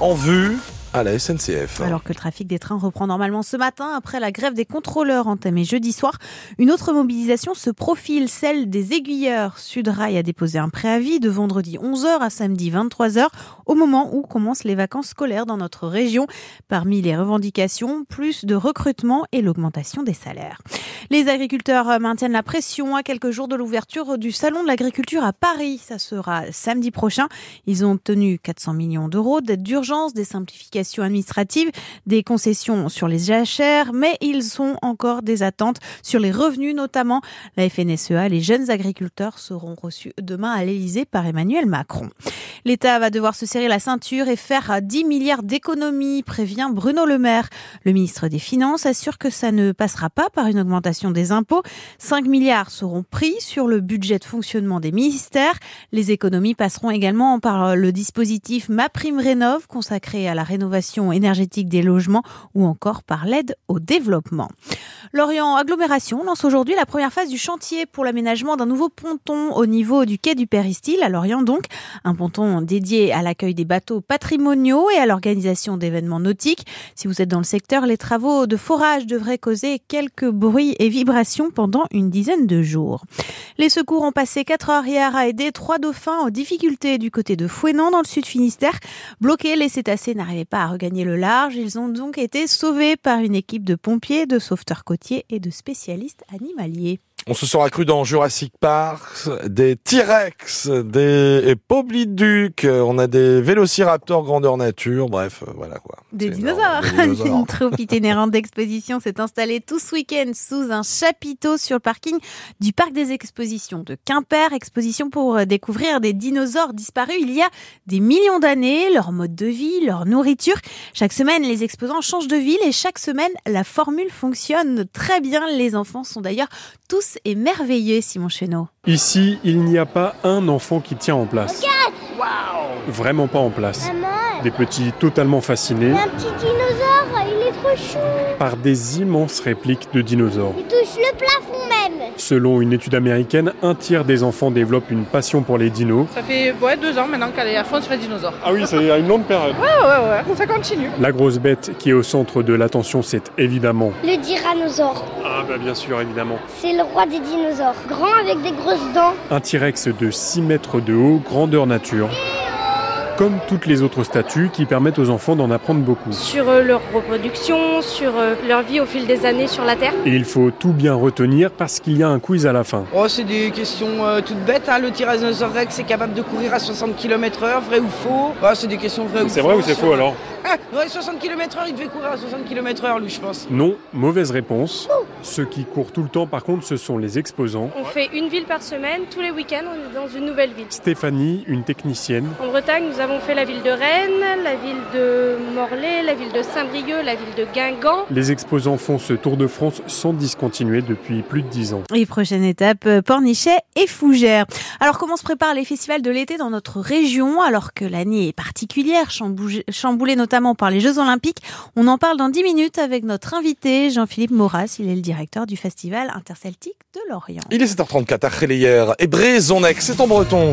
en vue Alors que le trafic des trains reprend normalement ce matin après la grève des contrôleurs entamée jeudi soir, une autre mobilisation se profile, celle des aiguilleurs. Sudrail a déposé un préavis de vendredi 11h à samedi 23h au moment où commencent les vacances scolaires dans notre région. Parmi les revendications, plus de recrutement et l'augmentation des salaires. Les agriculteurs maintiennent la pression à quelques jours de l'ouverture du salon de l'agriculture à Paris. Ça sera samedi prochain. Ils ont obtenu 400 millions d'euros d'aide d'urgence, des simplifications administratives, des concessions sur les GHR, mais ils ont encore des attentes sur les revenus, notamment la FNSEA. Les jeunes agriculteurs seront reçus demain à l'Elysée par Emmanuel Macron. L'État va devoir se serrer la ceinture et faire 10 milliards d'économies, prévient Bruno Le Maire. Le ministre des Finances assure que ça ne passera pas par une augmentation des impôts. 5 milliards seront pris sur le budget de fonctionnement des ministères. Les économies passeront également par le dispositif MaPrimeRénov consacré à la rénovation énergétique des logements ou encore par l'aide au développement. Lorient Agglomération lance aujourd'hui la première phase du chantier pour l'aménagement d'un nouveau ponton au niveau du quai du Péristyle à Lorient donc, un ponton dédié à l'accueil des bateaux patrimoniaux et à l'organisation d'événements nautiques. Si vous êtes dans le secteur, les travaux de forage devraient causer quelques bruits et vibrations pendant une dizaine de jours. Les secours ont passé 4 heures hier à aider trois dauphins aux difficultés du côté de Fouenan dans le sud Finistère. Bloqués, les cétacés n'arrivaient pas à regagner le large. Ils ont donc été sauvés par une équipe de pompiers, de sauveteurs côtiers et de spécialistes animaliers. On se sera cru dans Jurassic Park, des T-Rex, des Pobliduc, on a des Vélociraptors grandeur nature, bref, euh, voilà quoi. Des dinosaures. Une troupe itinérante d'exposition s'est installée tout ce week-end sous un chapiteau sur le parking du parc des expositions de Quimper. Exposition pour euh, découvrir des dinosaures disparus il y a des millions d'années, leur mode de vie, leur nourriture. Chaque semaine, les exposants changent de ville et chaque semaine, la formule fonctionne très bien. Les enfants sont d'ailleurs tous et merveilleux, Simon Chenot. Ici, il n'y a pas un enfant qui tient en place. Vraiment pas en place. Des petits totalement fascinés. Un petit dinosaure, il est trop chou. Par des immenses répliques de dinosaures. Il touche le plafond même. Selon une étude américaine, un tiers des enfants développent une passion pour les dinos. Ça fait ouais, deux ans maintenant qu'elle est à fond sur les dinosaures. Ah oui, c'est une longue période. Ouais, ouais, ouais, ça continue. La grosse bête qui est au centre de l'attention, c'est évidemment... Le tyrannosaure. Ah bah bien sûr, évidemment. C'est le roi des dinosaures. Grand avec des grosses dents. Un T-Rex de 6 mètres de haut, grandeur nature comme toutes les autres statues qui permettent aux enfants d'en apprendre beaucoup. Sur euh, leur reproduction, sur euh, leur vie au fil des années sur la Terre. Et il faut tout bien retenir parce qu'il y a un quiz à la fin. Oh, c'est des questions euh, toutes bêtes. Hein. Le Tyrannosaurus Rex est capable de courir à 60 km/h, vrai ou faux? Oh, C'est des questions vraies ou C'est vrai ou c'est faux alors ah, ouais, 60 km/h, il devait courir à 60 km/h, lui, je pense. Non, mauvaise réponse. Ceux qui courent tout le temps, par contre, ce sont les exposants. On fait une ville par semaine, tous les week-ends, on est dans une nouvelle ville. Stéphanie, une technicienne. En Bretagne, nous avons fait la ville de Rennes, la ville de Morlaix, la ville de Saint-Brieuc, la ville de Guingamp. Les exposants font ce Tour de France sans discontinuer depuis plus de 10 ans. Et prochaine étape, euh, Pornichet et Fougères. Alors comment se préparent les festivals de l'été dans notre région alors que l'année est particulière, chamboulée notamment par les Jeux Olympiques? On en parle dans 10 minutes avec notre invité Jean-Philippe Maurras. Il est le directeur du Festival interceltique de Lorient. Il est 7h34 à Crélière et Brézonex, c'est en breton.